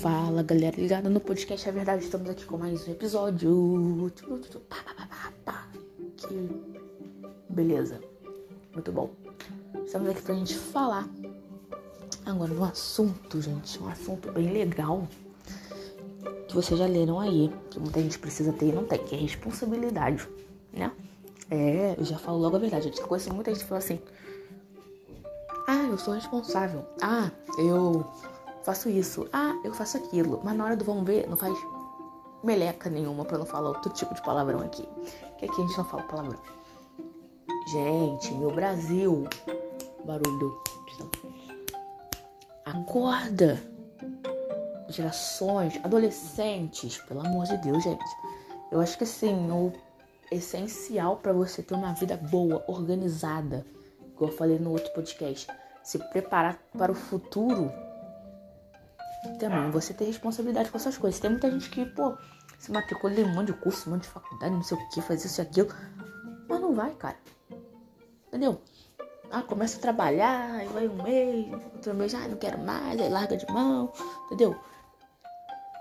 Fala galera ligada no podcast É Verdade, estamos aqui com mais um episódio. Beleza, muito bom. Estamos aqui pra gente falar agora um assunto, gente, um assunto bem legal que vocês já leram aí, que muita gente precisa ter e não tem, que é responsabilidade, né? É, eu já falo logo a verdade, eu conheço muita gente que fala assim: Ah, eu sou responsável. Ah, eu faço isso, ah, eu faço aquilo. Mas na hora do vamos ver, não faz meleca nenhuma pra não falar outro tipo de palavrão aqui. Que aqui a gente não fala palavrão. Gente, meu Brasil. Barulho. Acorda. Gerações, adolescentes, pelo amor de Deus, gente. Eu acho que assim, o essencial para você ter uma vida boa, organizada, igual eu falei no outro podcast, se preparar para o futuro também você ter responsabilidade com essas coisas. Tem muita gente que, pô, se matricula em um monte de curso, um monte de faculdade, não sei o que, faz isso e aquilo. Mas não vai, cara. Entendeu? Ah, começa a trabalhar, aí vai um mês, outro mês, ah, não quero mais, aí larga de mão, entendeu?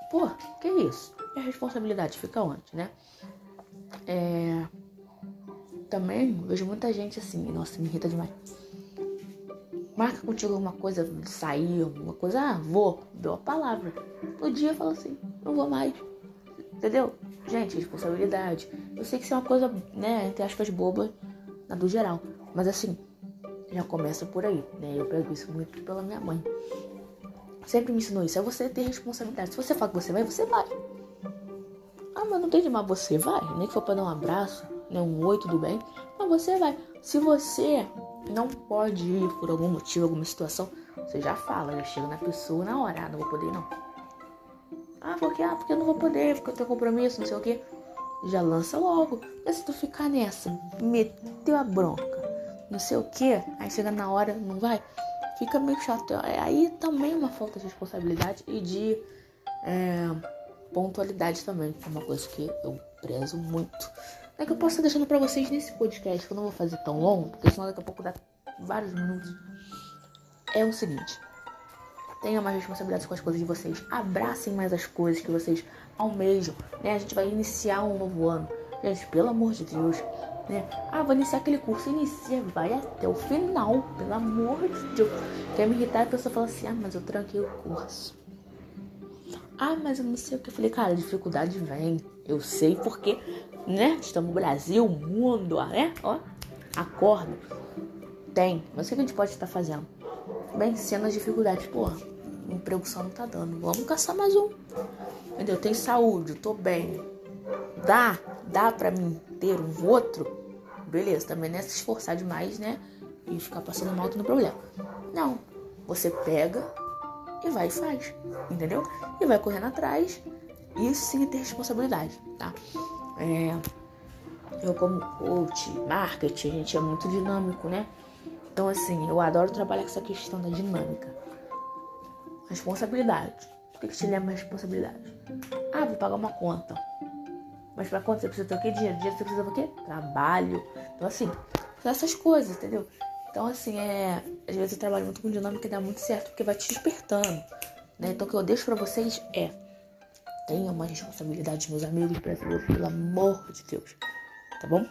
Pô, que isso? E a responsabilidade fica onde, né? É... Também vejo muita gente assim, nossa, me irrita demais marca contigo alguma coisa, sair, alguma coisa, ah, vou, deu a palavra. No dia fala assim, não vou mais. Entendeu? Gente, responsabilidade. Eu sei que isso é uma coisa, né, entre aspas, boba, na do geral. Mas assim, já começa por aí, né? Eu pego isso muito pela minha mãe. Sempre me ensinou isso, é você ter responsabilidade. Se você fala que você vai, você vai. Ah, mas não tem de mal você vai, nem que for pra dar um abraço, né, um oi, tudo bem. Mas você vai. Se você não pode ir por algum motivo, alguma situação, você já fala, já chega na pessoa na hora, ah, não vou poder não. Ah, porque, ah, porque eu não vou poder, porque eu tenho compromisso, não sei o que. Já lança logo. Mas se tu ficar nessa, meteu a bronca, não sei o que, aí chega na hora, não vai, fica meio chato. É, aí também é uma falta de responsabilidade e de é, pontualidade também, que é uma coisa que eu prezo muito. É que eu posso estar deixando pra vocês nesse podcast, que eu não vou fazer tão longo, porque senão daqui a pouco dá vários minutos. É o seguinte. Tenham mais responsabilidade com as coisas de vocês. Abracem mais as coisas que vocês almejam. Né? A gente vai iniciar um novo ano. Gente, pelo amor de Deus. Né? Ah, vou iniciar aquele curso. Inicia, vai até o final. Pelo amor de Deus. Quer me irritar a pessoa fala assim: ah, mas eu tranquei o curso. Ah, mas eu não sei o que. Eu falei, cara, dificuldade vem. Eu sei porque né? Estamos no Brasil, mundo, né? Ó, acorda. Tem. Mas o que a gente pode estar fazendo? Vencendo as dificuldades. Pô, emprego só não tá dando. Vamos caçar mais um. Entendeu? Tem saúde, tô bem. Dá, dá pra mim ter um outro. Beleza, também não é se esforçar demais, né? E ficar passando mal no problema. Não. Você pega e vai e faz. Entendeu? E vai correndo atrás. Isso sim ter responsabilidade, tá? É, eu como coach, marketing, a gente é muito dinâmico, né? Então assim, eu adoro trabalhar com essa questão da dinâmica. Responsabilidade. O que, que te lembra responsabilidade? Ah, vou pagar uma conta. Mas para conta você precisa ter o quê? Dinheiro. Dinheiro você precisa do quê? Trabalho. Então assim, essas coisas, entendeu? Então assim, é... Às vezes eu trabalho muito com dinâmica e dá muito certo, porque vai te despertando. Né? Então o que eu deixo para vocês é Tenha uma responsabilidade, meus amigos brasileiros, pelo amor de Deus. Tá bom?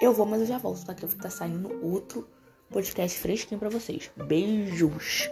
Eu vou, mas eu já volto, tá? Que tá saindo outro podcast fresquinho pra vocês. Beijos!